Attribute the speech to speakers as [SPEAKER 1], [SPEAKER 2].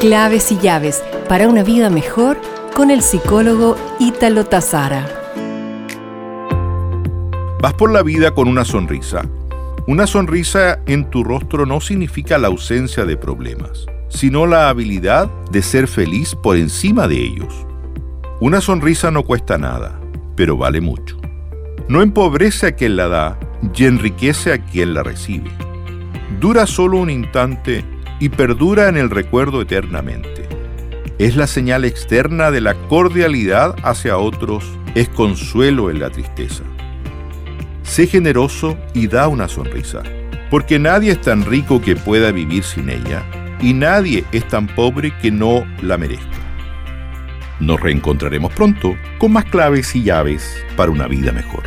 [SPEAKER 1] Claves y llaves para una vida mejor con el psicólogo Ítalo Tazara.
[SPEAKER 2] Vas por la vida con una sonrisa. Una sonrisa en tu rostro no significa la ausencia de problemas, sino la habilidad de ser feliz por encima de ellos. Una sonrisa no cuesta nada, pero vale mucho. No empobrece a quien la da y enriquece a quien la recibe. Dura solo un instante y perdura en el recuerdo eternamente. Es la señal externa de la cordialidad hacia otros, es consuelo en la tristeza. Sé generoso y da una sonrisa, porque nadie es tan rico que pueda vivir sin ella, y nadie es tan pobre que no la merezca. Nos reencontraremos pronto con más claves y llaves para una vida mejor.